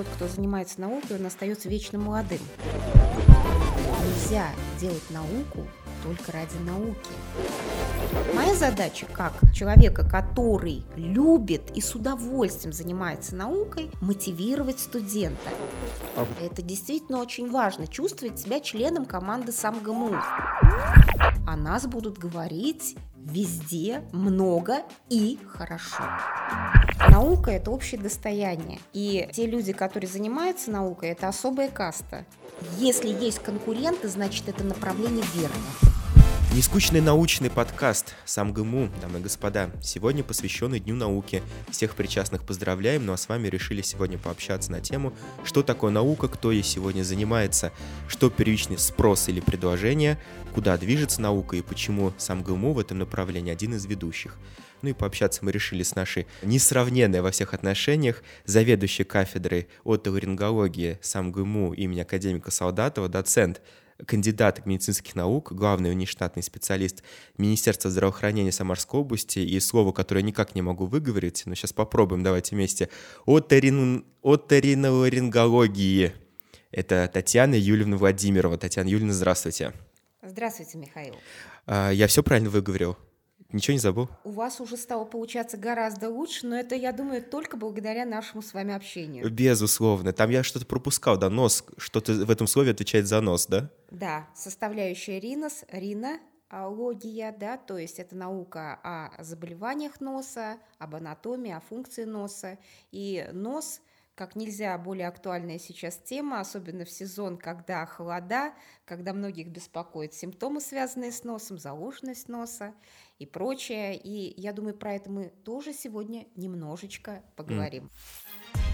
тот, кто занимается наукой, он остается вечно молодым. Нельзя делать науку только ради науки. Моя задача как человека, который любит и с удовольствием занимается наукой, мотивировать студента. Это действительно очень важно, чувствовать себя членом команды СамГМУ. О нас будут говорить везде, много и хорошо. Наука – это общее достояние. И те люди, которые занимаются наукой, это особая каста. Если есть конкуренты, значит это направление верно. Нескучный научный подкаст «Сам ГМУ», дамы и господа, сегодня посвященный Дню науки. Всех причастных поздравляем, ну а с вами решили сегодня пообщаться на тему, что такое наука, кто ей сегодня занимается, что первичный спрос или предложение, куда движется наука и почему сам ГМУ в этом направлении один из ведущих. Ну и пообщаться мы решили с нашей несравненной во всех отношениях заведующей кафедрой отоларингологии сам ГМУ имени академика Солдатова, доцент кандидат медицинских наук, главный внештатный специалист Министерства здравоохранения Самарской области, и слово, которое никак не могу выговорить, но сейчас попробуем, давайте вместе, оторин... оториноларингологии. Это Татьяна Юльевна Владимирова. Татьяна Юльевна, здравствуйте. Здравствуйте, Михаил. А, я все правильно выговорил? Ничего не забыл? У вас уже стало получаться гораздо лучше, но это, я думаю, только благодаря нашему с вами общению. Безусловно. Там я что-то пропускал, да, нос, что-то в этом слове отвечает за нос, да? Да, составляющая ринос, рина, логия, да, то есть это наука о заболеваниях носа, об анатомии, о функции носа. И нос как нельзя более актуальная сейчас тема, особенно в сезон, когда холода, когда многих беспокоят симптомы, связанные с носом, заложенность носа и прочее. И я думаю, про это мы тоже сегодня немножечко поговорим. Mm.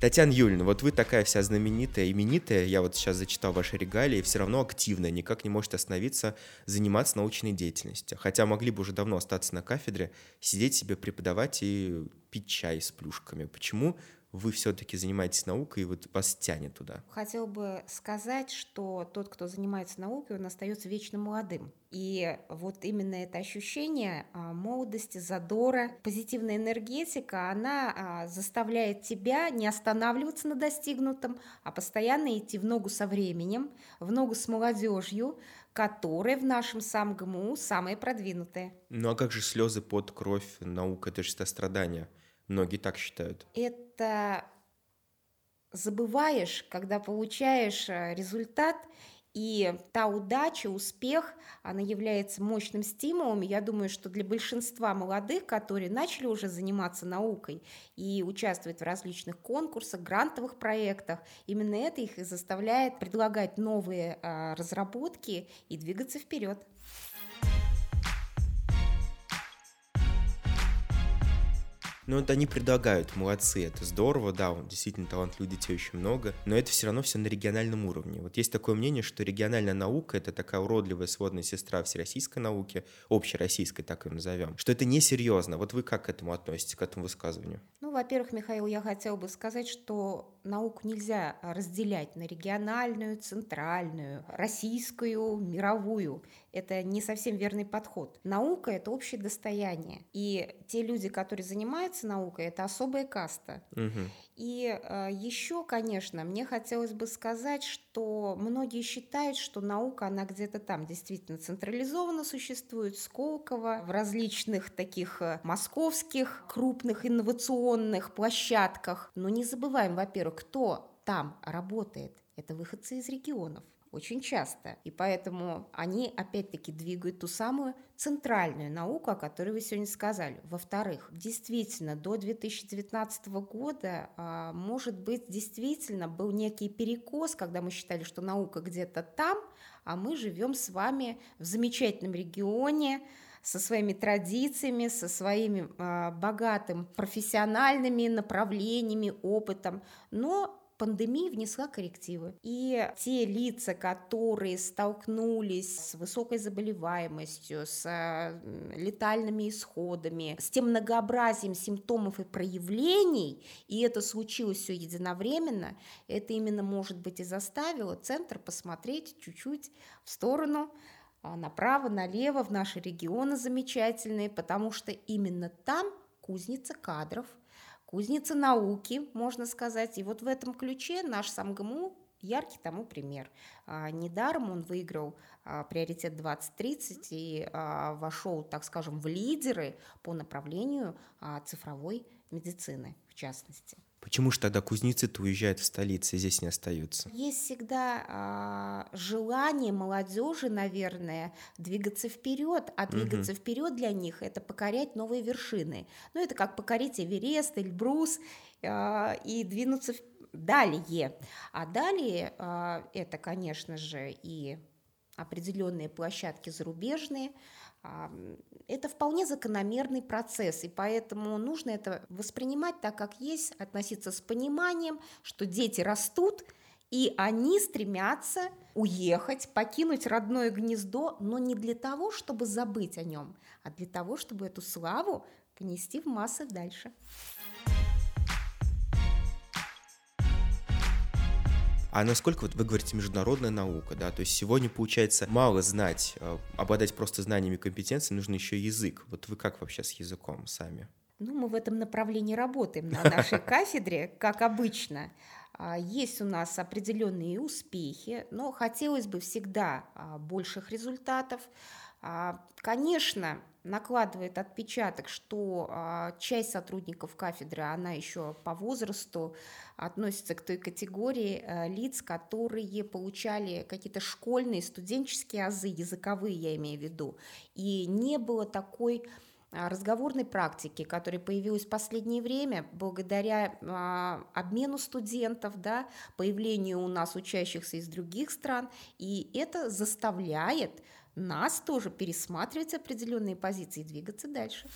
Татьяна Юльевна, вот вы такая вся знаменитая, именитая, я вот сейчас зачитал ваши регалии, все равно активная, никак не можете остановиться, заниматься научной деятельностью. Хотя могли бы уже давно остаться на кафедре, сидеть себе, преподавать и пить чай с плюшками. Почему вы все-таки занимаетесь наукой, и вот вас тянет туда? Хотел бы сказать, что тот, кто занимается наукой, он остается вечно молодым. И вот именно это ощущение а, молодости, задора, позитивная энергетика, она а, заставляет тебя не останавливаться на достигнутом, а постоянно идти в ногу со временем, в ногу с молодежью, которые в нашем СамГМУ самые продвинутые. Ну а как же слезы, под кровь, наука, это же страдания? Многие так считают. Это забываешь, когда получаешь э, результат, и та удача, успех, она является мощным стимулом. Я думаю, что для большинства молодых, которые начали уже заниматься наукой и участвовать в различных конкурсах, грантовых проектах, именно это их и заставляет предлагать новые а, разработки и двигаться вперед. Ну, это они предлагают, молодцы, это здорово, да, он действительно талантливых детей очень много, но это все равно все на региональном уровне. Вот есть такое мнение, что региональная наука — это такая уродливая сводная сестра всероссийской науки, общероссийской, так ее назовем, что это несерьезно. Вот вы как к этому относитесь, к этому высказыванию? Ну, во-первых, Михаил, я хотела бы сказать, что науку нельзя разделять на региональную, центральную, российскую, мировую. Это не совсем верный подход. Наука – это общее достояние. И те люди, которые занимаются наукой, это особая каста. Угу. И э, еще, конечно, мне хотелось бы сказать, что многие считают, что наука, она где-то там действительно централизованно существует, Сколково, в различных таких э, московских крупных инновационных площадках. Но не забываем, во-первых, кто там работает. Это выходцы из регионов очень часто. И поэтому они опять-таки двигают ту самую центральную науку, о которой вы сегодня сказали. Во-вторых, действительно, до 2019 года, а, может быть, действительно был некий перекос, когда мы считали, что наука где-то там, а мы живем с вами в замечательном регионе, со своими традициями, со своими э, богатым профессиональными направлениями, опытом. Но пандемия внесла коррективы. И те лица, которые столкнулись с высокой заболеваемостью, с летальными исходами, с тем многообразием симптомов и проявлений, и это случилось все единовременно, это именно, может быть, и заставило центр посмотреть чуть-чуть в сторону а, направо, налево, в наши регионы замечательные, потому что именно там кузница кадров, кузница науки, можно сказать. И вот в этом ключе наш СамГМУ яркий тому пример. А, недаром он выиграл а, приоритет 2030 и а, вошел, так скажем, в лидеры по направлению цифровой медицины, в частности. Почему же тогда кузнецы-то уезжают в столицы, здесь не остаются? Есть всегда э, желание молодежи, наверное, двигаться вперед, а двигаться угу. вперед для них это покорять новые вершины. Ну, это как покорить Эверест, Эльбрус э, и двинуться далее. А далее э, это, конечно же, и определенные площадки зарубежные, это вполне закономерный процесс, и поэтому нужно это воспринимать так, как есть, относиться с пониманием, что дети растут, и они стремятся уехать, покинуть родное гнездо, но не для того, чтобы забыть о нем, а для того, чтобы эту славу понести в массы дальше. А насколько, вот вы говорите, международная наука, да, то есть сегодня, получается, мало знать, э, обладать просто знаниями и компетенциями, нужно еще язык. Вот вы как вообще с языком сами? Ну, мы в этом направлении работаем на нашей кафедре, как обычно. А, есть у нас определенные успехи, но хотелось бы всегда а, больших результатов. А, конечно, накладывает отпечаток, что а, часть сотрудников кафедры, она еще по возрасту относится к той категории а, лиц, которые получали какие-то школьные, студенческие азы, языковые я имею в виду, и не было такой разговорной практики, которая появилась в последнее время благодаря а, обмену студентов, да, появлению у нас учащихся из других стран, и это заставляет нас тоже пересматривать определенные позиции и двигаться дальше.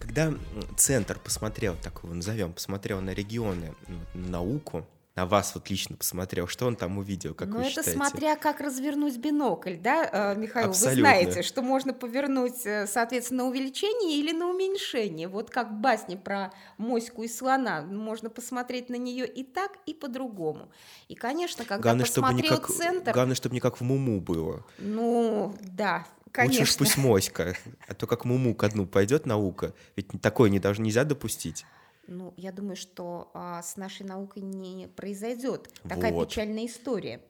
Когда центр посмотрел, так его назовем, посмотрел на регионы, на науку, на вас вот лично посмотрел, что он там увидел, как Но вы это считаете? смотря как развернуть бинокль, да, э, Михаил? Абсолютно. Вы знаете, что можно повернуть, э, соответственно, на увеличение или на уменьшение. Вот как в басне про моську и слона. Можно посмотреть на нее и так, и по-другому. И, конечно, когда главное, посмотрел чтобы не как, центр... Главное, чтобы не как в Муму было. Ну, да, Конечно. Лучше пусть моська, а то как Муму ко дну пойдет наука, ведь такое не должно, нельзя допустить. Ну, я думаю, что а, с нашей наукой не произойдет такая вот. печальная история.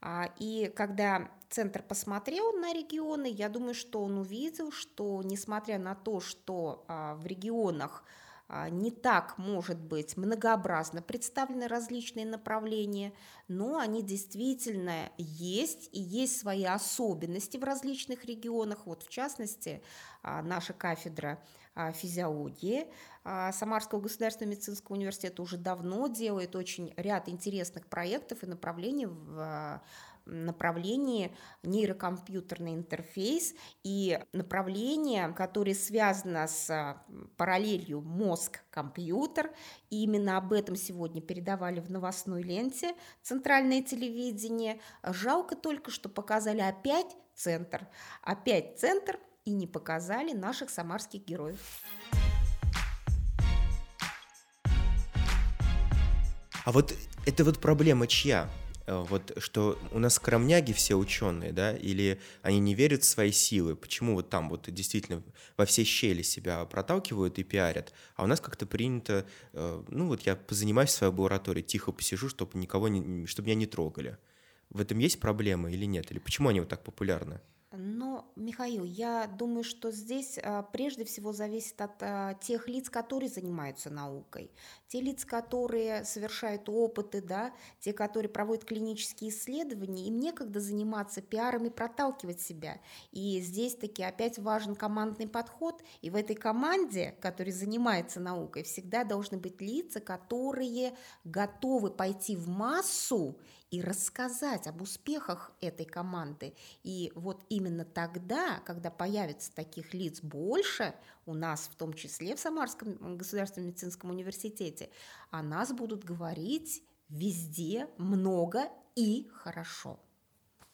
А, и когда центр посмотрел на регионы, я думаю, что он увидел, что несмотря на то, что а, в регионах а, не так, может быть, многообразно представлены различные направления, но они действительно есть, и есть свои особенности в различных регионах. Вот, в частности, а, наша кафедра физиологии Самарского государственного медицинского университета уже давно делает очень ряд интересных проектов и направлений в направлении нейрокомпьютерный интерфейс и направление, которое связано с параллелью мозг-компьютер. И именно об этом сегодня передавали в новостной ленте центральное телевидение. Жалко только, что показали опять центр. Опять центр и не показали наших самарских героев. А вот это вот проблема чья? Э, вот что у нас скромняги все ученые, да, или они не верят в свои силы, почему вот там вот действительно во все щели себя проталкивают и пиарят, а у нас как-то принято, э, ну вот я позанимаюсь в своей лаборатории, тихо посижу, чтобы никого не, чтобы меня не трогали. В этом есть проблема или нет? Или почему они вот так популярны? Но, Михаил, я думаю, что здесь а, прежде всего зависит от а, тех лиц, которые занимаются наукой. Те лица, которые совершают опыты, да, те, которые проводят клинические исследования, им некогда заниматься пиаром и проталкивать себя. И здесь таки опять важен командный подход. И в этой команде, которая занимается наукой, всегда должны быть лица, которые готовы пойти в массу и рассказать об успехах этой команды. И вот именно тогда, когда появится таких лиц больше, у нас в том числе в Самарском государственном медицинском университете, о нас будут говорить везде много и хорошо.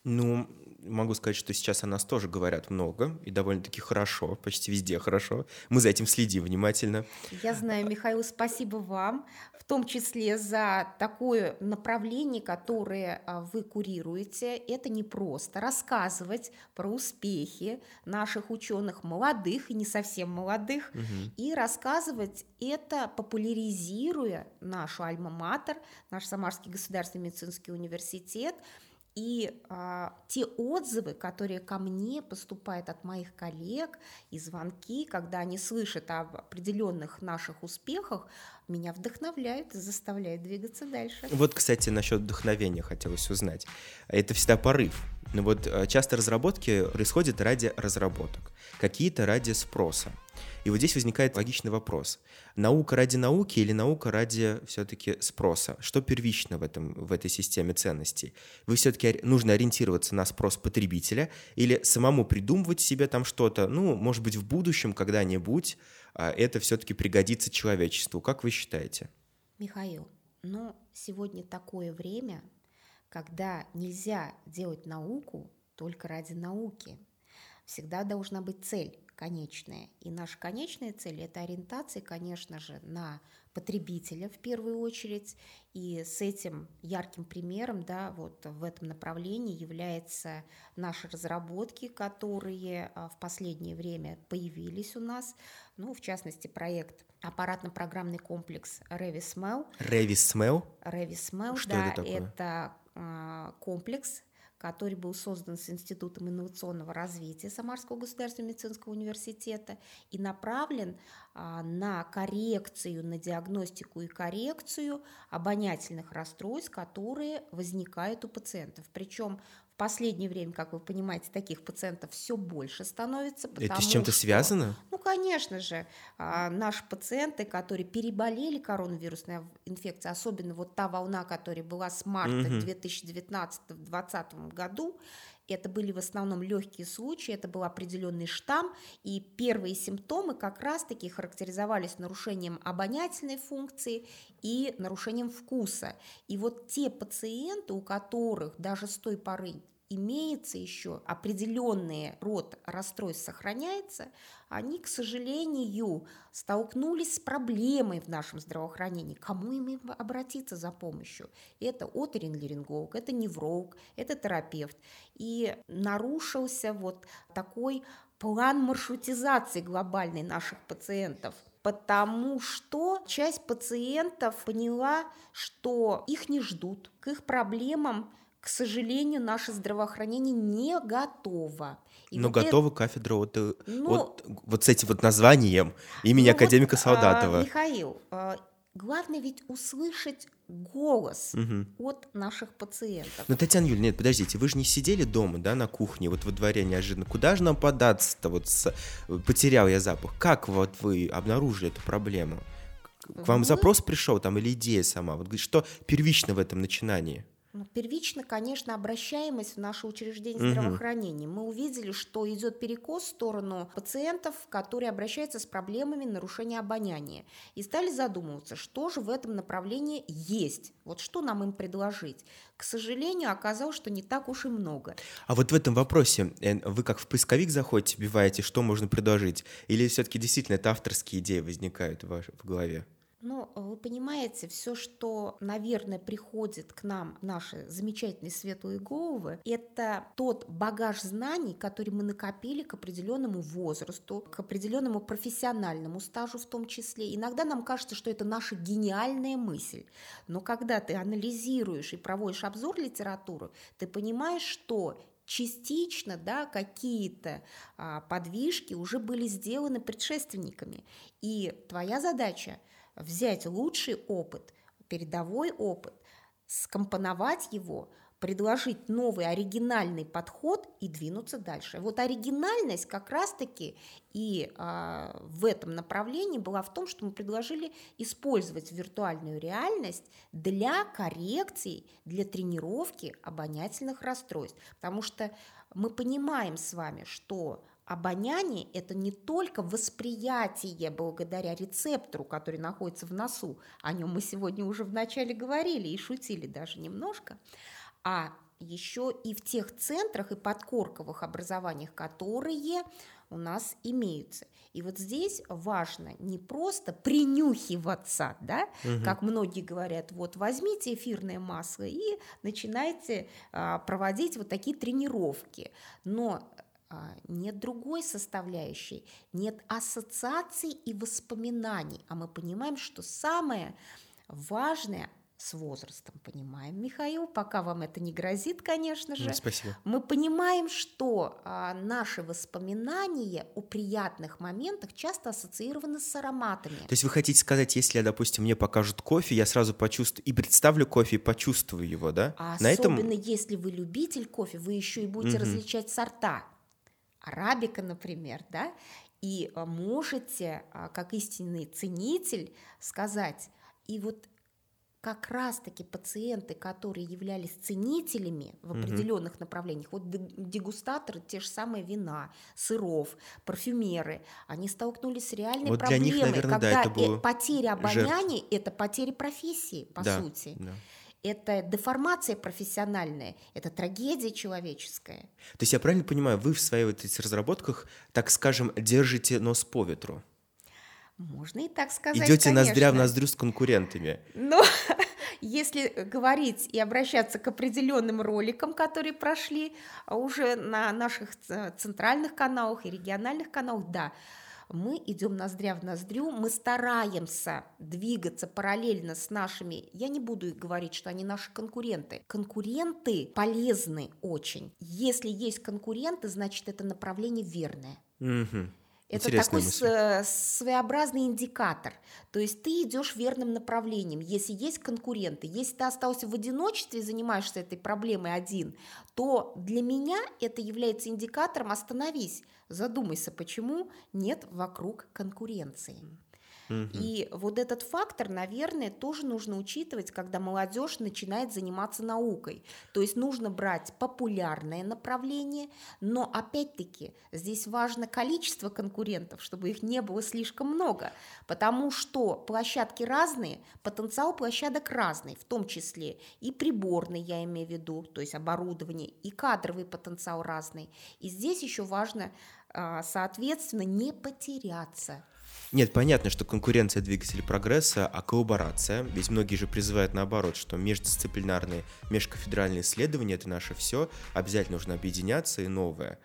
Ну, могу сказать, что сейчас о нас тоже говорят много и довольно-таки хорошо, почти везде хорошо. Мы за этим следим внимательно. Я знаю, Михаил, спасибо вам, в том числе за такое направление, которое а, вы курируете. Это не просто рассказывать про успехи наших ученых молодых и не совсем молодых, угу. и рассказывать это, популяризируя нашу альма-матер, наш Самарский государственный медицинский университет – и а, те отзывы, которые ко мне поступают от моих коллег, и звонки, когда они слышат об определенных наших успехах, меня вдохновляют и заставляют двигаться дальше. Вот, кстати, насчет вдохновения хотелось узнать. Это всегда порыв. Но вот а, часто разработки происходят ради разработок, какие-то ради спроса. И вот здесь возникает логичный вопрос. Наука ради науки или наука ради все-таки спроса? Что первично в, этом, в этой системе ценностей? Вы все-таки нужно ориентироваться на спрос потребителя или самому придумывать себе там что-то, ну, может быть, в будущем когда-нибудь это все-таки пригодится человечеству. Как вы считаете? Михаил, ну, сегодня такое время, когда нельзя делать науку только ради науки. Всегда должна быть цель конечная. И наша конечная цель – это ориентация, конечно же, на потребителя в первую очередь. И с этим ярким примером да, вот в этом направлении являются наши разработки, которые а, в последнее время появились у нас. Ну, в частности, проект аппаратно-программный комплекс RevisMel. RevisMel? RevisMel, да, это, такое? это а, комплекс который был создан с Институтом инновационного развития Самарского государственного медицинского университета и направлен а, на коррекцию, на диагностику и коррекцию обонятельных расстройств, которые возникают у пациентов. Причем последнее время, как вы понимаете, таких пациентов все больше становится. Это с чем-то что, связано? Ну, конечно же, а, наши пациенты, которые переболели коронавирусной инфекцией, особенно вот та волна, которая была с марта угу. 2019-2020 году, это были в основном легкие случаи, это был определенный штамм, и первые симптомы как раз-таки характеризовались нарушением обонятельной функции и нарушением вкуса. И вот те пациенты, у которых даже с той поры имеется еще определенный род расстройств сохраняется, они, к сожалению, столкнулись с проблемой в нашем здравоохранении. Кому им обратиться за помощью? Это оториноларинголог, это невролог, это терапевт. И нарушился вот такой план маршрутизации глобальной наших пациентов – потому что часть пациентов поняла, что их не ждут, к их проблемам к сожалению, наше здравоохранение не готово. И Но вот готова это... кафедра вот, э, ну, вот, вот с этим вот названием имени ну академика вот, Солдатова. А, Михаил, а, главное ведь услышать голос угу. от наших пациентов. Но, Татьяна Юрьевна, нет, подождите, вы же не сидели дома, да, на кухне, вот во дворе неожиданно. Куда же нам податься-то? Вот с... потерял я запах. Как вот вы обнаружили эту проблему? К вам мы... запрос пришел там или идея сама? Вот что первично в этом начинании? Ну, первично, конечно, обращаемость в наше учреждение здравоохранения. Мы увидели, что идет перекос в сторону пациентов, которые обращаются с проблемами нарушения обоняния. И стали задумываться, что же в этом направлении есть. Вот что нам им предложить. К сожалению, оказалось, что не так уж и много. А вот в этом вопросе э, вы как в поисковик заходите, вбиваете, что можно предложить? Или все-таки действительно это авторские идеи возникают в, вашей, в голове? Ну, вы понимаете, все, что, наверное, приходит к нам, наши замечательные светлые головы, это тот багаж знаний, который мы накопили к определенному возрасту, к определенному профессиональному стажу в том числе. Иногда нам кажется, что это наша гениальная мысль. Но когда ты анализируешь и проводишь обзор литературы, ты понимаешь, что частично да, какие-то а, подвижки уже были сделаны предшественниками. И твоя задача – взять лучший опыт, передовой опыт, скомпоновать его, предложить новый оригинальный подход и двинуться дальше. Вот оригинальность как раз-таки и э, в этом направлении была в том, что мы предложили использовать виртуальную реальность для коррекции, для тренировки обонятельных расстройств. Потому что мы понимаем с вами, что Обоняние – это не только восприятие благодаря рецептору, который находится в носу, о нем мы сегодня уже вначале говорили и шутили даже немножко, а еще и в тех центрах и подкорковых образованиях, которые у нас имеются. И вот здесь важно не просто принюхиваться, да, угу. как многие говорят, вот возьмите эфирное масло и начинайте а, проводить вот такие тренировки. Но нет другой составляющей, нет ассоциаций и воспоминаний. А мы понимаем, что самое важное с возрастом понимаем, Михаил, пока вам это не грозит, конечно же. Спасибо. Мы понимаем, что а, наши воспоминания о приятных моментах часто ассоциированы с ароматами. То есть вы хотите сказать, если, допустим, мне покажут кофе, я сразу почувствую и представлю кофе и почувствую его, да? А На особенно этом... если вы любитель кофе, вы еще и будете угу. различать сорта. Арабика, например, да, и можете, а, как истинный ценитель, сказать, и вот как раз-таки пациенты, которые являлись ценителями в определенных угу. направлениях, вот дегустаторы, те же самые вина, сыров, парфюмеры, они столкнулись с реальной вот проблемой, них, наверное, когда да, это было потеря обоняния – это потеря профессии, по да, сути. Да. Это деформация профессиональная, это трагедия человеческая. То есть я правильно понимаю, вы в своих вот этих разработках, так скажем, держите нос по ветру? Можно и так сказать, Идете конечно. ноздря в ноздрю с конкурентами. Но если говорить и обращаться к определенным роликам, которые прошли уже на наших центральных каналах и региональных каналах, да, мы идем ноздря в ноздрю, мы стараемся двигаться параллельно с нашими, я не буду говорить, что они наши конкуренты. Конкуренты полезны очень. Если есть конкуренты, значит это направление верное. Угу. Это Интересная такой мысль. своеобразный индикатор. То есть ты идешь верным направлением. Если есть конкуренты, если ты остался в одиночестве и занимаешься этой проблемой один, то для меня это является индикатором «остановись, задумайся, почему нет вокруг конкуренции». И вот этот фактор, наверное, тоже нужно учитывать, когда молодежь начинает заниматься наукой. То есть нужно брать популярное направление, но опять-таки здесь важно количество конкурентов, чтобы их не было слишком много, потому что площадки разные, потенциал площадок разный, в том числе и приборный, я имею в виду, то есть оборудование, и кадровый потенциал разный. И здесь еще важно, соответственно, не потеряться нет, понятно, что конкуренция двигатель прогресса, а коллаборация, ведь многие же призывают наоборот, что междисциплинарные, межкафедральные исследования – это наше все, обязательно нужно объединяться и новое.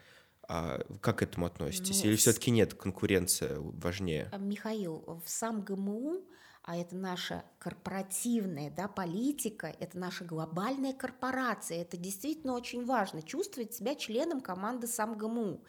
А как к этому относитесь? Ну, Или все-таки нет, конкуренция важнее? Михаил, в сам ГМУ а это наша корпоративная да, политика, это наша глобальная корпорация. Это действительно очень важно, чувствовать себя членом команды СамГМУ.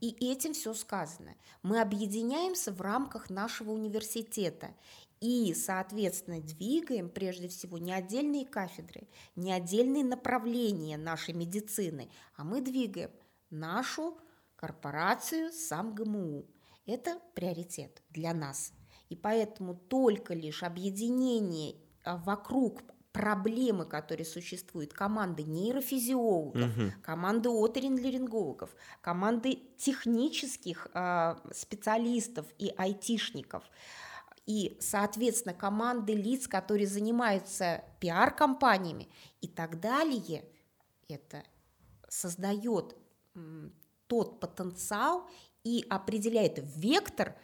И этим все сказано. Мы объединяемся в рамках нашего университета и, соответственно, двигаем прежде всего не отдельные кафедры, не отдельные направления нашей медицины, а мы двигаем нашу корпорацию СамГМУ. Это приоритет для нас – и поэтому только лишь объединение а, вокруг проблемы, которые существуют, команды нейрофизиологов, угу. команды оторинлерингологов, команды технических э, специалистов и айтишников, и, соответственно, команды лиц, которые занимаются пиар-компаниями и так далее, это создает тот потенциал и определяет вектор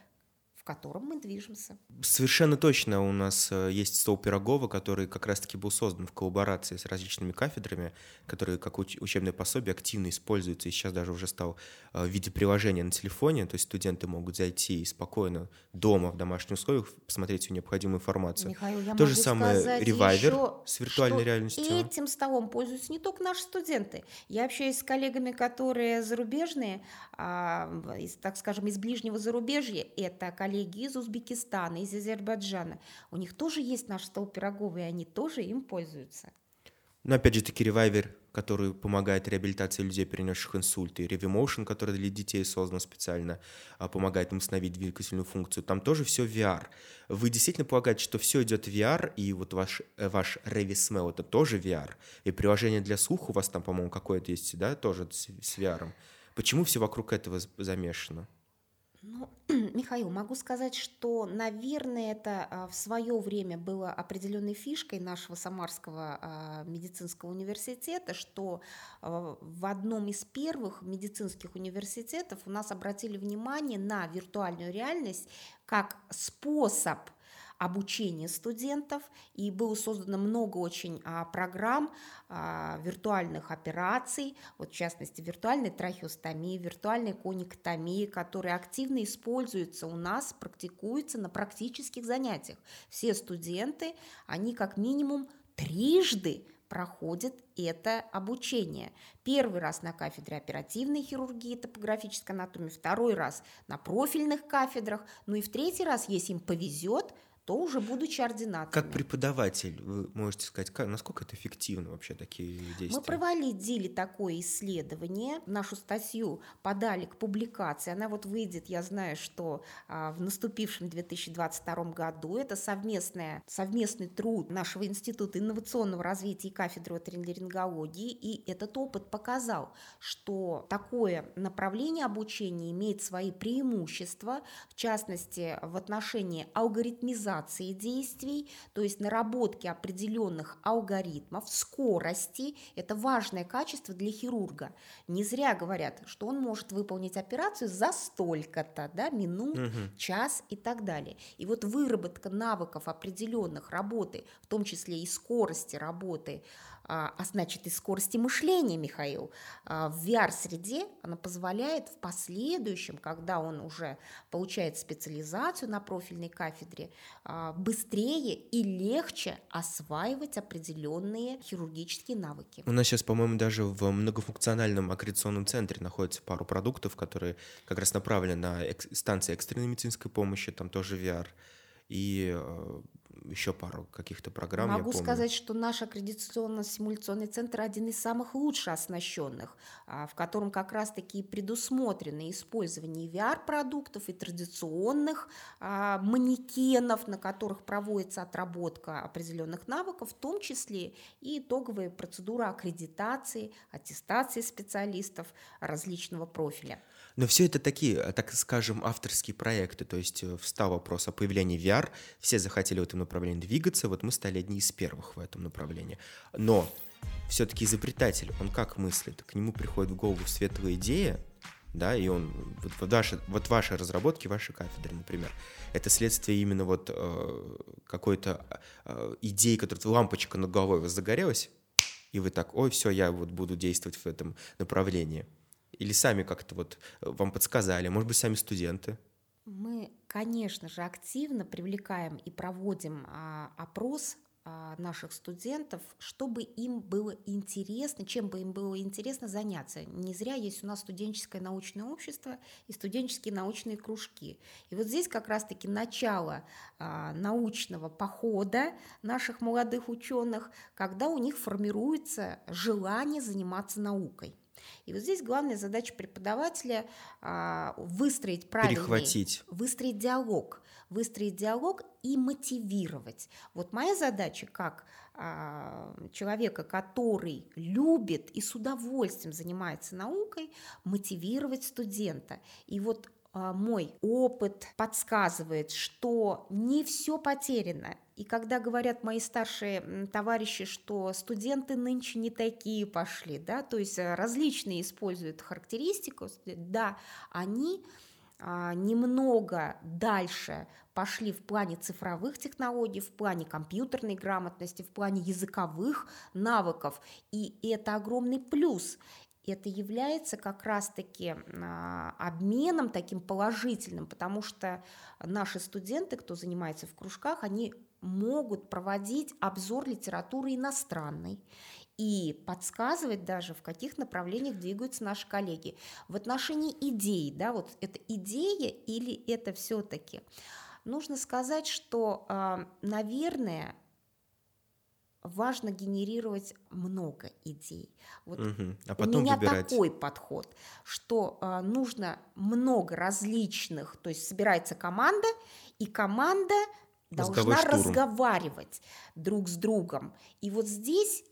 котором мы движемся. Совершенно точно у нас э, есть стол Пирогова, который как раз-таки был создан в коллаборации с различными кафедрами, которые как учебное пособие активно используются и сейчас даже уже стал э, в виде приложения на телефоне, то есть студенты могут зайти и спокойно дома в домашних условиях посмотреть всю необходимую информацию. Михаил, я То же самое ревайвер с виртуальной реальностью. Этим столом пользуются не только наши студенты. Я общаюсь с коллегами, которые зарубежные, а, из, так скажем, из ближнего зарубежья. Это коллеги коллеги из Узбекистана, из Азербайджана, у них тоже есть наш стол пироговый, и они тоже им пользуются. Но опять же таки ревайвер, который помогает реабилитации людей, перенесших инсульты, Revimotion, который для детей создан специально, а, помогает им установить двигательную функцию. Там тоже все VR. Вы действительно полагаете, что все идет VR, и вот ваш, э, ваш Revismel это тоже VR, и приложение для слуха у вас там, по-моему, какое-то есть, да, тоже с, с VR. Почему все вокруг этого замешано? Ну, Михаил, могу сказать, что, наверное, это а, в свое время было определенной фишкой нашего Самарского а, медицинского университета, что а, в одном из первых медицинских университетов у нас обратили внимание на виртуальную реальность как способ обучения студентов, и было создано много очень а, программ а, виртуальных операций, вот в частности виртуальной трахеостомии, виртуальной кониктомии, которые активно используются у нас, практикуются на практических занятиях. Все студенты, они как минимум трижды проходит это обучение. Первый раз на кафедре оперативной хирургии, топографической анатомии, второй раз на профильных кафедрах, ну и в третий раз, если им повезет, то уже будучи ординатором. Как преподаватель, вы можете сказать, как, насколько это эффективно вообще такие действия? Мы проводили такое исследование, нашу статью подали к публикации, она вот выйдет, я знаю, что а, в наступившем 2022 году, это совместная, совместный труд нашего Института инновационного развития и кафедры оториноларингологии, и этот опыт показал, что такое направление обучения имеет свои преимущества, в частности, в отношении алгоритмизации оптимизации действий, то есть наработки определенных алгоритмов, скорости. Это важное качество для хирурга. Не зря говорят, что он может выполнить операцию за столько-то, да, минут, угу. час и так далее. И вот выработка навыков определенных работы, в том числе и скорости работы, а, а значит и скорости мышления, Михаил, а, в VR-среде она позволяет в последующем, когда он уже получает специализацию на профильной кафедре, а, быстрее и легче осваивать определенные хирургические навыки. У нас сейчас, по-моему, даже в многофункциональном аккредитационном центре находится пару продуктов, которые как раз направлены на станции экстренной медицинской помощи, там тоже VR. И э, еще пару каких-то программ. Могу сказать, что наш аккредитационно-симуляционный центр один из самых лучше оснащенных, а, в котором как раз-таки предусмотрено использование VR-продуктов и традиционных а, манекенов, на которых проводится отработка определенных навыков, в том числе и итоговые процедуры аккредитации, аттестации специалистов различного профиля. Но все это такие, э, так скажем, авторские проекты. То есть э, встал вопрос о появлении VR, все захотели в этом направлении двигаться, вот мы стали одни из первых в этом направлении. Но все-таки изобретатель, он как мыслит? К нему приходит в голову светлая идея, да, и он, вот, ваши, вот ваши разработки, ваши кафедры, например, это следствие именно вот э, какой-то э, идеи, которая лампочка над головой у вас загорелась, и вы так, ой, все, я вот буду действовать в этом направлении. Или сами как-то вот э, вам подсказали, может быть, сами студенты? Мы, конечно же, активно привлекаем и проводим а, опрос а, наших студентов, чтобы им было интересно, чем бы им было интересно заняться. Не зря есть у нас студенческое научное общество и студенческие научные кружки. И вот здесь как раз-таки начало а, научного похода наших молодых ученых, когда у них формируется желание заниматься наукой. И вот здесь главная задача преподавателя а, выстроить правильный... Перехватить. Выстроить диалог. Выстроить диалог и мотивировать. Вот моя задача как а, человека, который любит и с удовольствием занимается наукой, мотивировать студента. И вот а, мой опыт подсказывает, что не все потеряно. И когда говорят мои старшие товарищи, что студенты нынче не такие пошли, да, то есть э, различные используют характеристику, да, они а, немного дальше пошли в плане цифровых технологий, в плане компьютерной грамотности, в плане языковых навыков. И это огромный плюс это является как раз-таки а, обменом таким положительным, потому что наши студенты, кто занимается в кружках, они могут проводить обзор литературы иностранной и подсказывать даже, в каких направлениях двигаются наши коллеги. В отношении идей, да, вот это идея или это все-таки, нужно сказать, что, а, наверное, важно генерировать много идей. Вот угу. а потом у меня выбирать. такой подход, что э, нужно много различных, то есть собирается команда, и команда должна штурм. разговаривать друг с другом. И вот здесь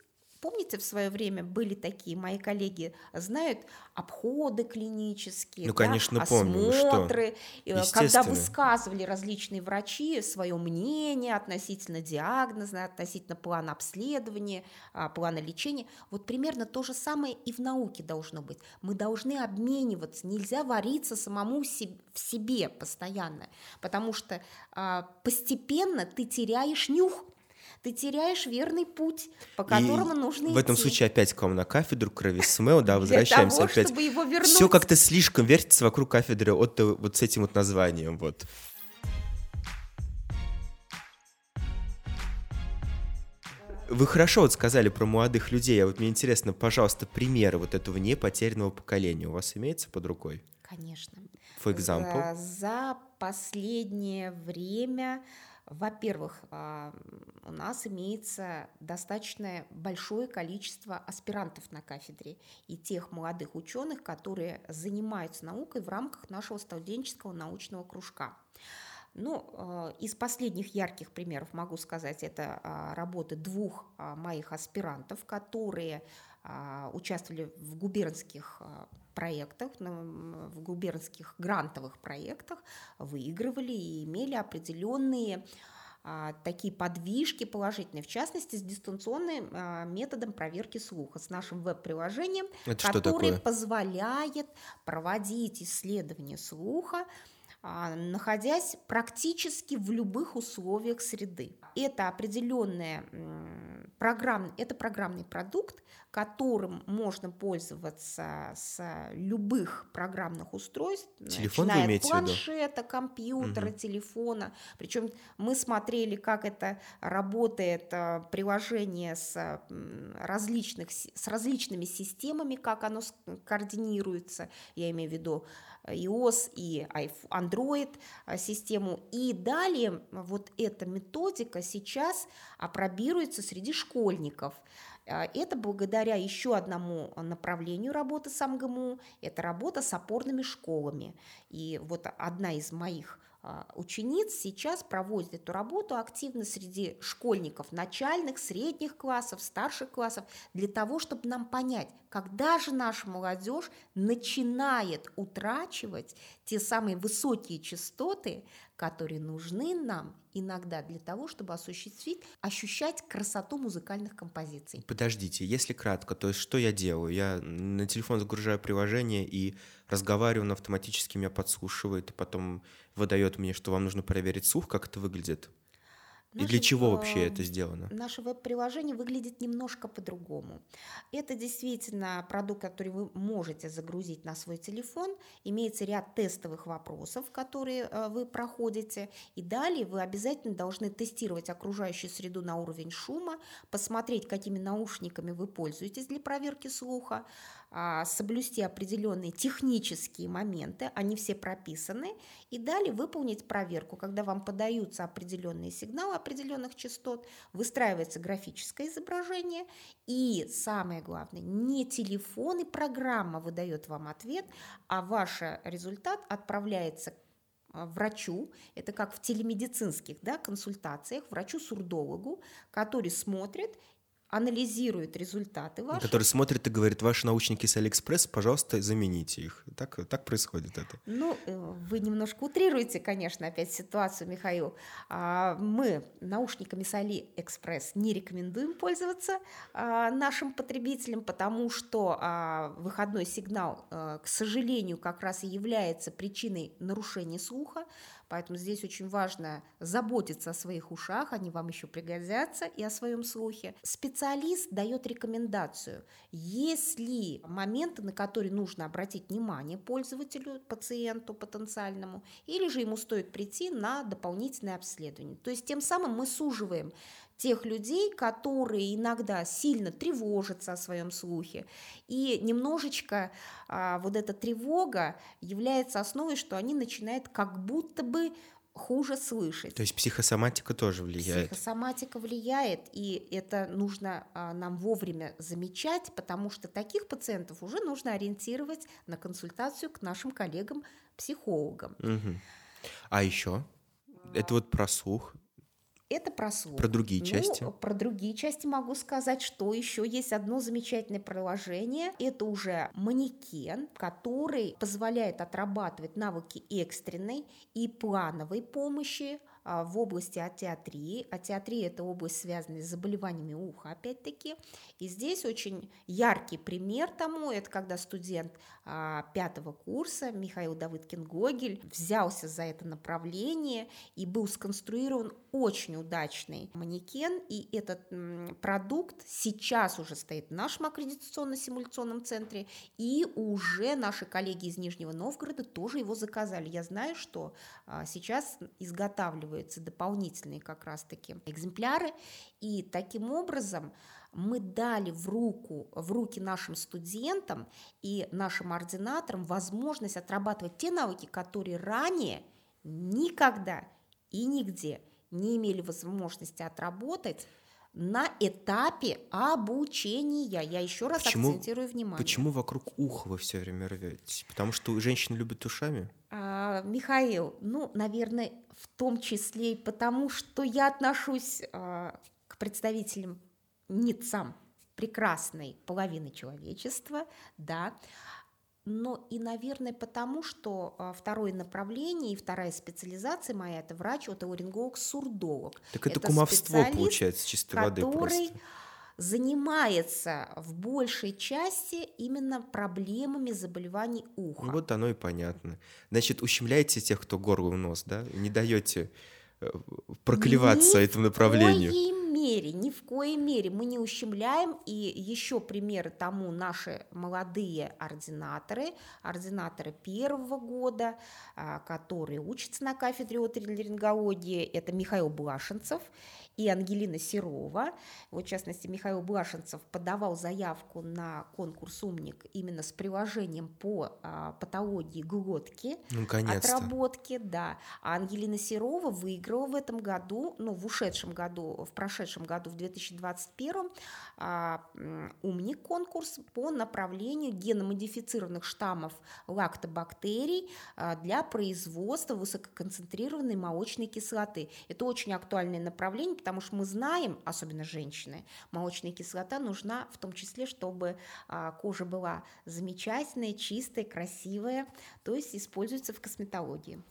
помните, в свое время были такие, мои коллеги знают, обходы клинические, ну, да, конечно, осмотры, помню, что? когда высказывали различные врачи свое мнение относительно диагноза, относительно плана обследования, а, плана лечения. Вот примерно то же самое и в науке должно быть. Мы должны обмениваться, нельзя вариться самому в себе постоянно, потому что а, постепенно ты теряешь нюх ты теряешь верный путь, по которому и нужно в этом случае опять к вам на кафедру крови СМЭО, да, возвращаемся того, опять. Все как-то слишком вертится вокруг кафедры от, вот с этим вот названием, вот. Вы хорошо вот сказали про молодых людей, а вот мне интересно, пожалуйста, примеры вот этого непотерянного поколения у вас имеется под рукой? Конечно. For example? За, за последнее время во-первых, а, у нас имеется достаточно большое количество аспирантов на кафедре и тех молодых ученых, которые занимаются наукой в рамках нашего студенческого научного кружка. Ну, а, из последних ярких примеров могу сказать, это а, работы двух моих аспирантов, которые участвовали в губернских проектах, в губернских грантовых проектах выигрывали и имели определенные а, такие подвижки положительные, в частности, с дистанционным а, методом проверки слуха, с нашим веб-приложением, который позволяет проводить исследования слуха, а, находясь практически в любых условиях среды. Это определенная программ, это программный продукт, которым можно пользоваться с любых программных устройств, Телефон начиная от планшета, компьютера, угу. телефона. Причем мы смотрели, как это работает э, приложение с, различных, с различными системами, как оно координируется, я имею в виду iOS и Android э, систему. И далее вот эта методика сейчас опробируется среди школьников. А, это благодаря еще одному направлению работы с МГМУ, это работа с опорными школами. И вот одна из моих а, учениц сейчас проводит эту работу активно среди школьников начальных, средних классов, старших классов, для того, чтобы нам понять, когда же наша молодежь начинает утрачивать те самые высокие частоты, которые нужны нам иногда для того, чтобы осуществить, ощущать красоту музыкальных композиций. Подождите, если кратко, то есть что я делаю? Я на телефон загружаю приложение и разговариваю, он автоматически меня подслушивает, и потом выдает мне, что вам нужно проверить слух, как это выглядит. И для чего вообще это сделано? Наше веб-приложение выглядит немножко по-другому. Это действительно продукт, который вы можете загрузить на свой телефон. Имеется ряд тестовых вопросов, которые э, вы проходите. И далее вы обязательно должны тестировать окружающую среду на уровень шума, посмотреть, какими наушниками вы пользуетесь для проверки слуха, соблюсти определенные технические моменты, они все прописаны, и далее выполнить проверку, когда вам подаются определенные сигналы определенных частот, выстраивается графическое изображение, и самое главное, не телефон и программа выдает вам ответ, а ваш результат отправляется а, врачу, это как в телемедицинских да, консультациях, врачу-сурдологу, который смотрит анализирует результаты ваши. Который смотрит и говорит, ваши наушники с Алиэкспресс, пожалуйста, замените их. Так, так происходит это. Ну, э, вы немножко утрируете, конечно, опять ситуацию, Михаил. А, мы наушниками с Алиэкспресс не рекомендуем пользоваться а, нашим потребителям, потому что а, выходной сигнал, э, к сожалению, как раз и является причиной нарушения слуха. Поэтому здесь очень важно заботиться о своих ушах, они вам еще пригодятся, и о своем слухе. Специалист дает рекомендацию. Если моменты, на которые нужно обратить внимание пользователю, пациенту потенциальному, или же ему стоит прийти на дополнительное обследование. То есть тем самым мы суживаем тех людей, которые иногда сильно тревожатся о своем слухе. И немножечко а, вот эта тревога является основой, что они начинают как будто бы хуже слышать. То есть психосоматика тоже влияет? Психосоматика влияет, и это нужно а, нам вовремя замечать, потому что таких пациентов уже нужно ориентировать на консультацию к нашим коллегам-психологам. Угу. А еще? Это вот про слух Это про слух. Про другие ну, части? Про другие части могу сказать, что еще есть одно замечательное приложение. Это уже манекен, который позволяет отрабатывать навыки экстренной и плановой помощи в области атеатрии. Атеатрия – это область, связанная с заболеваниями уха, опять-таки. И здесь очень яркий пример тому – это когда студент а, пятого курса Михаил Давыдкин-Гогель взялся за это направление и был сконструирован очень удачный манекен. И этот продукт сейчас уже стоит в нашем аккредитационно-симуляционном центре, и уже наши коллеги из Нижнего Новгорода тоже его заказали. Я знаю, что а, сейчас изготавливают складываются дополнительные как раз-таки экземпляры, и таким образом мы дали в, руку, в руки нашим студентам и нашим ординаторам возможность отрабатывать те навыки, которые ранее никогда и нигде не имели возможности отработать на этапе обучения. Я еще раз почему, акцентирую внимание. Почему вокруг уха вы все время рветесь? Потому что женщины любят ушами? А, Михаил, ну, наверное, в том числе и потому, что я отношусь а, к представителям НИЦам прекрасной половины человечества, да, но и, наверное, потому, что а, второе направление и вторая специализация моя – это врач-отоларинголог-сурдолог. Так это, это кумовство, получается, чистой воды просто занимается в большей части именно проблемами заболеваний уха. Вот оно и понятно. Значит, ущемляете тех, кто горло в нос, да? Не даете проклеваться ни этому направлению. Ни в коей мере, ни в коей мере мы не ущемляем. И еще примеры тому наши молодые ординаторы, ординаторы первого года, а, которые учатся на кафедре оториноларингологии, это Михаил Блашенцев и Ангелина Серова. Вот, в частности, Михаил Блашенцев подавал заявку на конкурс «Умник» именно с приложением по а, патологии глотки, ну, отработки, да. А Ангелина Серова выиграла в этом году, ну, в ушедшем году, в прошедшем году, в 2021, а, «Умник» конкурс по направлению геномодифицированных штаммов лактобактерий а, для производства высококонцентрированной молочной кислоты. Это очень актуальное направление, потому что мы знаем, особенно женщины, молочная кислота нужна в том числе, чтобы а, кожа была замечательная, чистая, красивая, то есть используется в косметологии.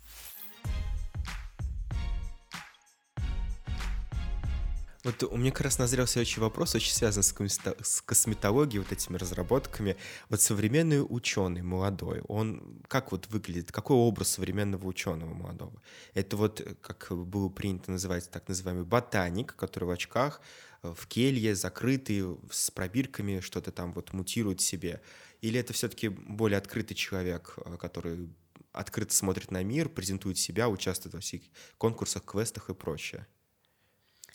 Вот у меня как раз назрел следующий вопрос, очень связан с, с косметологией, вот этими разработками. Вот современный ученый молодой, он как вот выглядит, какой образ современного ученого молодого? Это вот, как было принято называть, так называемый ботаник, который в очках, э, в келье, закрытый, с пробирками, что-то там вот мутирует себе? Или это все-таки более открытый человек, э, который открыто смотрит на мир, презентует себя, участвует во всех конкурсах, квестах и прочее?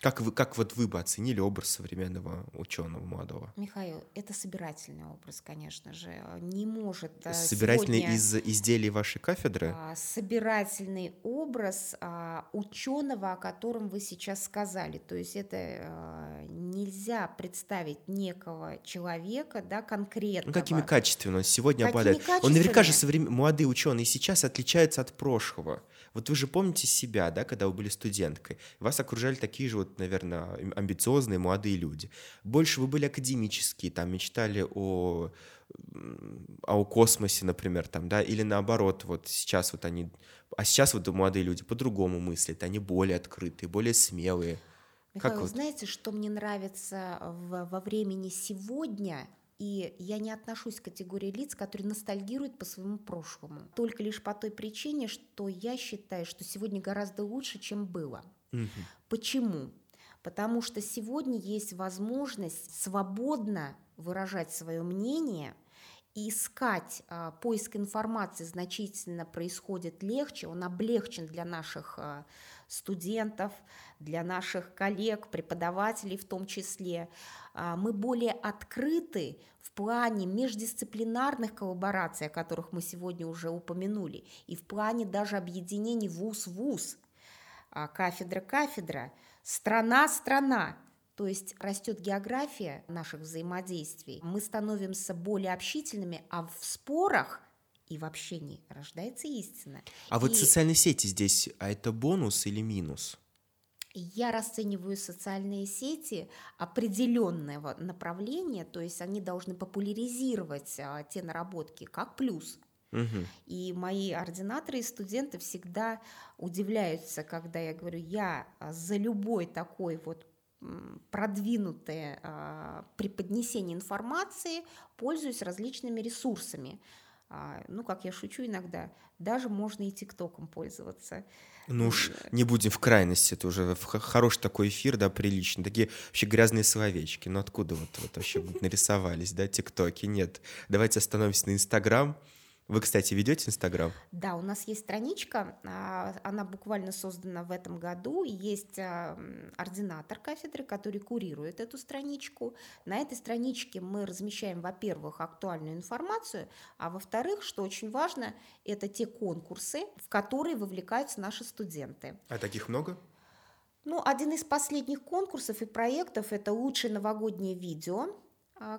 Как, вы, как вот вы бы оценили образ современного ученого молодого? Михаил, это собирательный образ, конечно же. Не может э, Собирательный сегодня... из изделий вашей кафедры? А, собирательный образ а, ученого, о котором вы сейчас сказали. То есть это а, нельзя представить некого человека, да, конкретного. Ну, какими качествами он сегодня какими обладает? Он наверняка же соврем... молодые ученые сейчас отличаются от прошлого. Вот вы же помните себя, да, когда вы были студенткой. Вас окружали такие же вот, наверное, амбициозные молодые люди. Больше вы были академические, там мечтали о о космосе, например, там, да, или наоборот, вот сейчас вот они, а сейчас вот молодые люди по-другому мыслят, они более открытые, более смелые. Михаил, как вот? знаете, что мне нравится в, во времени сегодня? И я не отношусь к категории лиц, которые ностальгируют по своему прошлому. Только лишь по той причине, что я считаю, что сегодня гораздо лучше, чем было. Угу. Почему? Потому что сегодня есть возможность свободно выражать свое мнение искать а, поиск информации значительно происходит легче, он облегчен для наших а, студентов, для наших коллег, преподавателей в том числе. А, мы более открыты в плане междисциплинарных коллабораций, о которых мы сегодня уже упомянули, и в плане даже объединений вуз-вуз, кафедра-кафедра, страна-страна. То есть растет география наших взаимодействий, мы становимся более общительными, а в спорах и в общении рождается истина. А и... вот социальные сети здесь, а это бонус или минус? Я расцениваю социальные сети определенного направления, то есть они должны популяризировать а, те наработки как плюс. Угу. И мои ординаторы и студенты всегда удивляются, когда я говорю, я а, за любой такой вот продвинутое а, преподнесение информации пользуюсь различными ресурсами. А, ну, как я шучу иногда, даже можно и ТикТоком пользоваться. Ну уж не будем в крайности, это уже хороший такой эфир, да, приличный. Такие вообще грязные словечки. Ну откуда вот, вот вообще нарисовались, да, ТикТоки? Нет. Давайте остановимся на Инстаграм. Вы, кстати, ведете Инстаграм? Да, у нас есть страничка, а, она буквально создана в этом году. Есть а, ординатор кафедры, который курирует эту страничку. На этой страничке мы размещаем, во-первых, актуальную информацию, а во-вторых, что очень важно, это те конкурсы, в которые вовлекаются наши студенты. А таких много? Ну, один из последних конкурсов и проектов – это лучшее новогоднее видео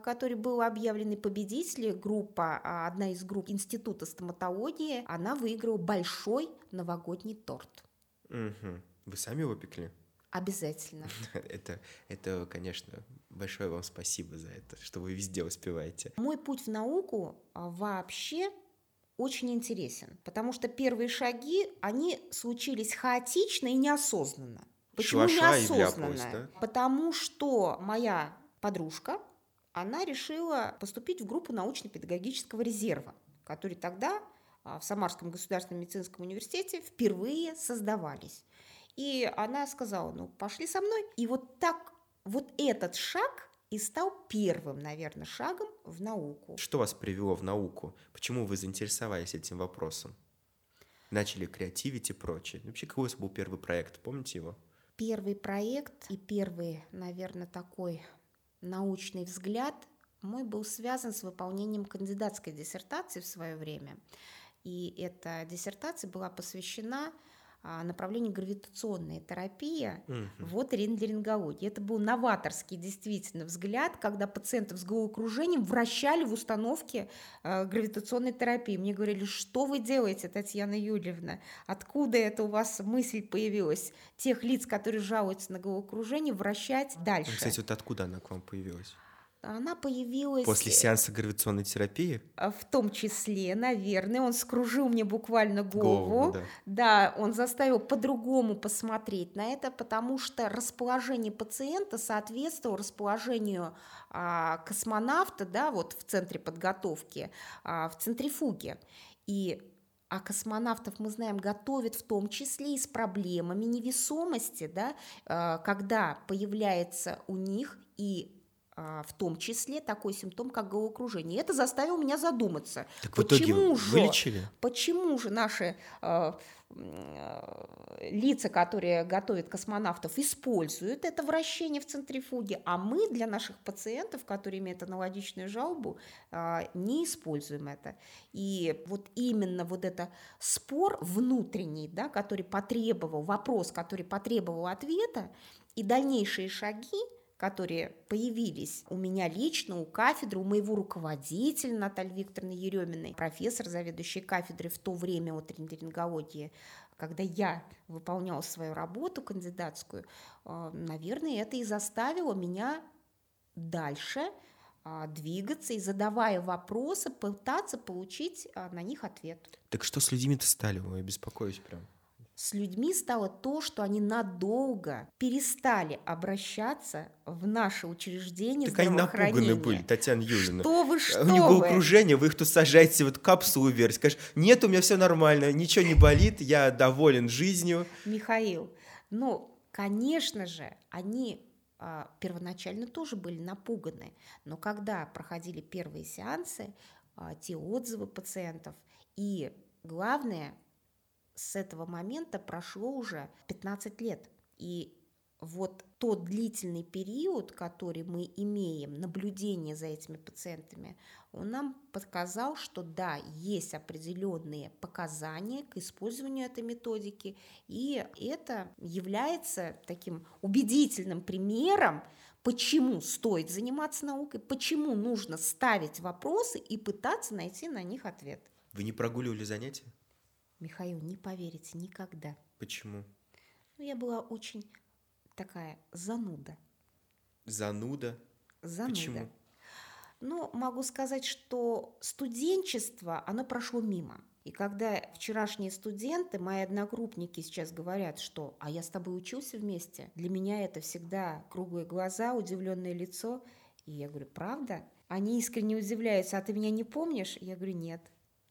который был объявлен победителем, группа, а, одна из групп Института стоматологии, она выиграла большой новогодний торт. Угу. Вы сами его пекли? Обязательно. Это, это, конечно, большое вам спасибо за это, что вы везде успеваете. Мой путь в науку а, вообще очень интересен, потому что первые шаги, они случились хаотично и неосознанно. Почему Шла неосознанно? Да? Потому что моя подружка, она решила поступить в группу научно-педагогического резерва, который тогда а, в Самарском государственном медицинском университете впервые создавались. И она сказала, ну, пошли со мной. И вот так, вот этот шаг и стал первым, наверное, шагом в науку. Что вас привело в науку? Почему вы заинтересовались этим вопросом? Начали креативить и прочее. Вообще, какой у вас был первый проект? Помните его? Первый проект и первый, наверное, такой научный взгляд мой был связан с выполнением кандидатской диссертации в свое время. И эта диссертация была посвящена а, направлению гравитационная терапия угу. вот рентгерингологии. Это был новаторский действительно взгляд, когда пациентов с головокружением вращали в установке э, гравитационной терапии. Мне говорили, что вы делаете, Татьяна Юрьевна? Откуда это у вас мысль появилась? Тех лиц, которые жалуются на головокружение, вращать дальше. Кстати, вот откуда она к вам появилась? Она появилась... После сеанса гравитационной терапии? А, в том числе, наверное. Он скружил мне буквально голову. голову да. да, он заставил по-другому посмотреть на это, потому что расположение пациента соответствовало расположению а, космонавта, да, вот в центре подготовки, а, в центрифуге. И а космонавтов, мы знаем, готовят в том числе и с проблемами невесомости, да, а, когда появляется у них и в том числе такой симптом, как головокружение. И это заставило меня задуматься. Так почему же, вылечили? Почему же наши э, лица, которые готовят космонавтов, используют это вращение в центрифуге, а мы для наших пациентов, которые имеют аналогичную жалобу, э, не используем это. И вот именно вот это спор внутренний, да, который потребовал, вопрос, который потребовал ответа, и дальнейшие шаги – которые появились у меня лично, у кафедры, у моего руководителя Натальи Викторовны Ереминой, профессор, заведующий кафедрой в то время от рентгенологии, когда я выполняла свою работу кандидатскую, э, наверное, это и заставило меня дальше а, двигаться и задавая вопросы, пытаться получить а, на них ответ. Так что с людьми-то стали? Ой, беспокоюсь прям с людьми стало то, что они надолго перестали обращаться в наше учреждение так они напуганы были, Татьяна Юрьевна. Что вы, что У них было окружение, вы их тут сажаете, вот капсулу вверх, скажешь, нет, у меня все нормально, ничего не болит, я доволен жизнью. Михаил, ну, конечно же, они а, первоначально тоже были напуганы, но когда проходили первые сеансы, а, те отзывы пациентов и главное – с этого момента прошло уже 15 лет. И вот тот длительный период, который мы имеем, наблюдение за этими пациентами, он нам показал, что да, есть определенные показания к использованию этой методики, и это является таким убедительным примером, почему стоит заниматься наукой, почему нужно ставить вопросы и пытаться найти на них ответ. Вы не прогуливали занятия? Михаил, не поверите, никогда. Почему? Ну, я была очень такая зануда. Зануда? Зануда. Почему? Ну, могу сказать, что студенчество, оно прошло мимо. И когда вчерашние студенты, мои одногруппники сейчас говорят, что «а я с тобой учился вместе», для меня это всегда круглые глаза, удивленное лицо. И я говорю, правда? Они искренне удивляются, а ты меня не помнишь? Я говорю, нет.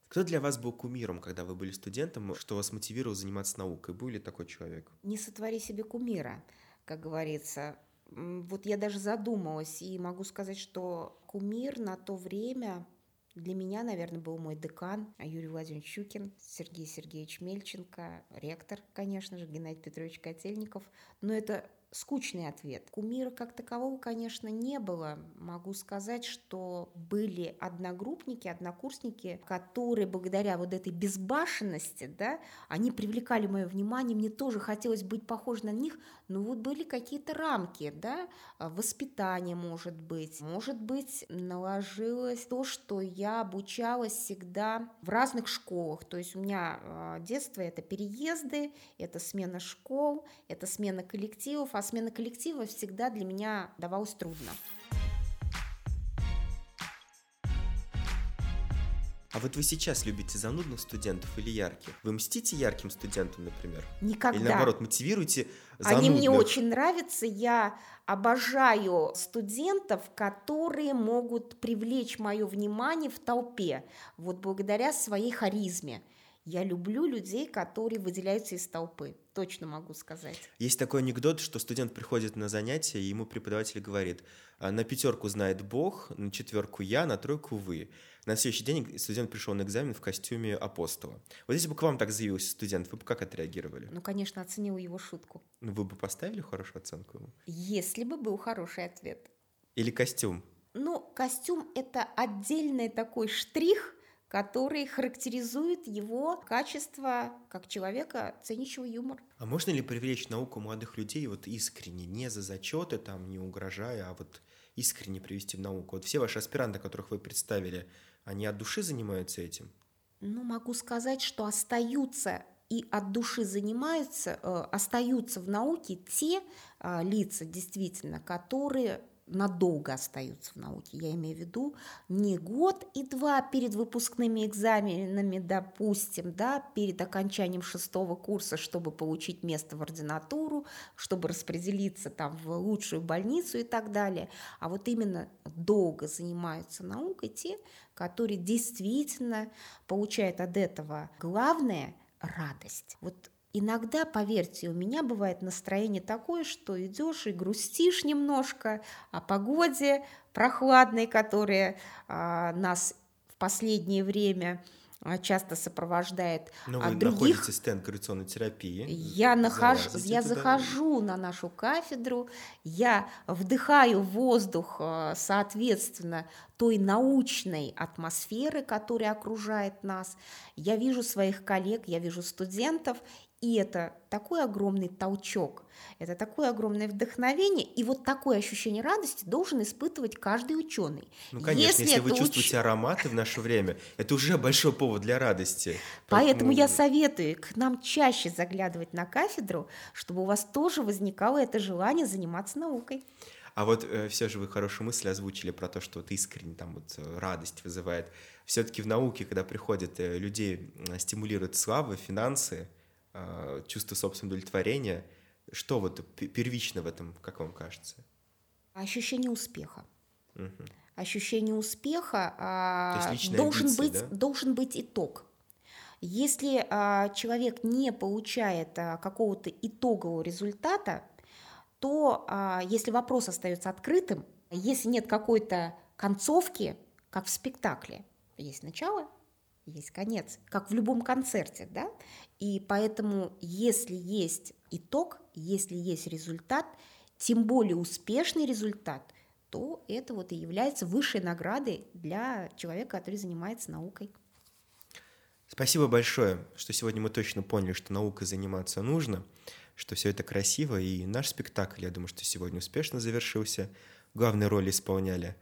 Кто для вас был кумиром, когда вы были студентом, что вас мотивировало заниматься наукой? Был ли такой человек? Не сотвори себе кумира, как говорится. Вот я даже задумалась и могу сказать, что кумир на то время для меня, наверное, был мой декан Юрий Владимирович Щукин, Сергей Сергеевич Мельченко, ректор, конечно же, Геннадий Петрович Котельников. Но это скучный ответ. Кумира как такового, конечно, не было. Могу сказать, что были одногруппники, однокурсники, которые благодаря вот этой безбашенности, да, они привлекали мое внимание, мне тоже хотелось быть похож на них, но вот были какие-то рамки, да, воспитание, может быть, может быть, наложилось то, что я обучалась всегда в разных школах, то есть у меня а, детство это переезды, это смена школ, это смена коллективов, а смена коллектива всегда для меня давалась трудно. А вот вы сейчас любите занудных студентов или ярких? Вы мстите ярким студентам, например? Никогда. Или наоборот, мотивируете занудных? Они мне очень нравятся. Я обожаю студентов, которые могут привлечь мое внимание в толпе, вот благодаря своей харизме. Я люблю людей, которые выделяются из толпы. Точно могу сказать. Есть такой анекдот, что студент приходит на занятие, и ему преподаватель говорит, «А на пятерку знает Бог, на четверку я, на тройку вы. На следующий день студент пришел на экзамен в костюме апостола. Вот если бы к вам так заявился студент, вы бы как отреагировали? Ну, конечно, оценил его шутку. Ну, вы бы поставили хорошую оценку ему? Если бы был хороший ответ. Или костюм? Ну, костюм – это отдельный такой штрих – который характеризует его качество как человека, ценящего юмор. А можно ли привлечь науку молодых людей вот искренне, не за зачеты, там, не угрожая, а вот искренне привести в науку? Вот все ваши аспиранты, которых вы представили, они от души занимаются этим? Ну, могу сказать, что остаются и от души занимаются, э, остаются в науке те э, лица, действительно, которые надолго остаются в науке. Я имею в виду не год и два перед выпускными экзаменами, допустим, да, перед окончанием шестого курса, чтобы получить место в ординатуру, чтобы распределиться там в лучшую больницу и так далее. А вот именно долго занимаются наукой те, которые действительно получают от этого главное – радость. Вот Иногда, поверьте, у меня бывает настроение такое, что идешь и грустишь немножко о погоде прохладной, которая а, нас в последнее время а, часто сопровождает Но а вы других. находите стенд коррекционной терапии. Я, залазите я туда. захожу на нашу кафедру, я вдыхаю воздух, а, соответственно, той научной атмосферы, которая окружает нас. Я вижу своих коллег, я вижу студентов, и это такой огромный толчок, это такое огромное вдохновение, и вот такое ощущение радости должен испытывать каждый ученый. Ну, конечно, если, вы это чувствуете уч- ароматы в наше время, это уже большой повод для радости. Поэтому я советую к нам чаще заглядывать на кафедру, чтобы у вас тоже возникало это желание заниматься наукой. А вот э, все же вы хорошую мысль озвучили про то, что вот искренне там вот э, радость вызывает. Все-таки в науке, когда приходят э, людей, э, стимулируют слава, финансы, чувство собственного удовлетворения. Что вот первично в этом, как вам кажется? Ощущение успеха. Мгм. Ощущение успеха а, должен, амбиции, быть, да? должен быть итог. Если а, человек не получает а, какого-то итогового результата, то а, если вопрос остается открытым, если нет какой-то концовки, как в спектакле, есть начало, есть конец, как в любом концерте, да, и поэтому если есть итог, если есть результат, тем более успешный результат, то это вот и является высшей наградой для человека, который занимается наукой. Спасибо большое, что сегодня мы точно поняли, что наукой заниматься нужно, что все это красиво, и наш спектакль, я думаю, что сегодня успешно завершился. Главные роли исполняли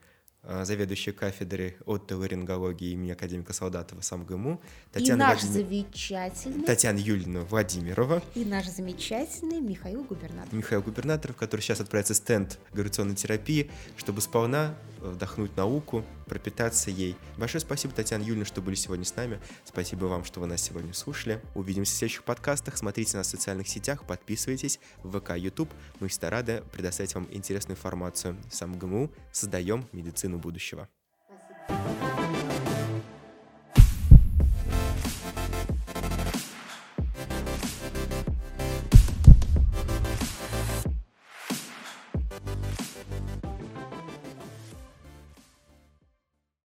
заведующая кафедрой отоларингологии имени академика Солдатова СамГМУ, Татьяна и наш Владимир... замечательный... Татьяна Юльевна Владимирова. И наш замечательный Михаил Губернаторов. Михаил Губернаторов, который сейчас отправится в стенд гравитационной терапии, чтобы сполна вдохнуть науку, пропитаться ей. Большое спасибо, Татьяна Юльевна, что были сегодня с нами. Спасибо вам, что вы нас сегодня слушали. Увидимся в следующих подкастах. Смотрите нас в социальных сетях, подписывайтесь в ВК, YouTube. Мы всегда рады предоставить вам интересную информацию. Сам ГМУ создаем медицину будущего. Спасибо.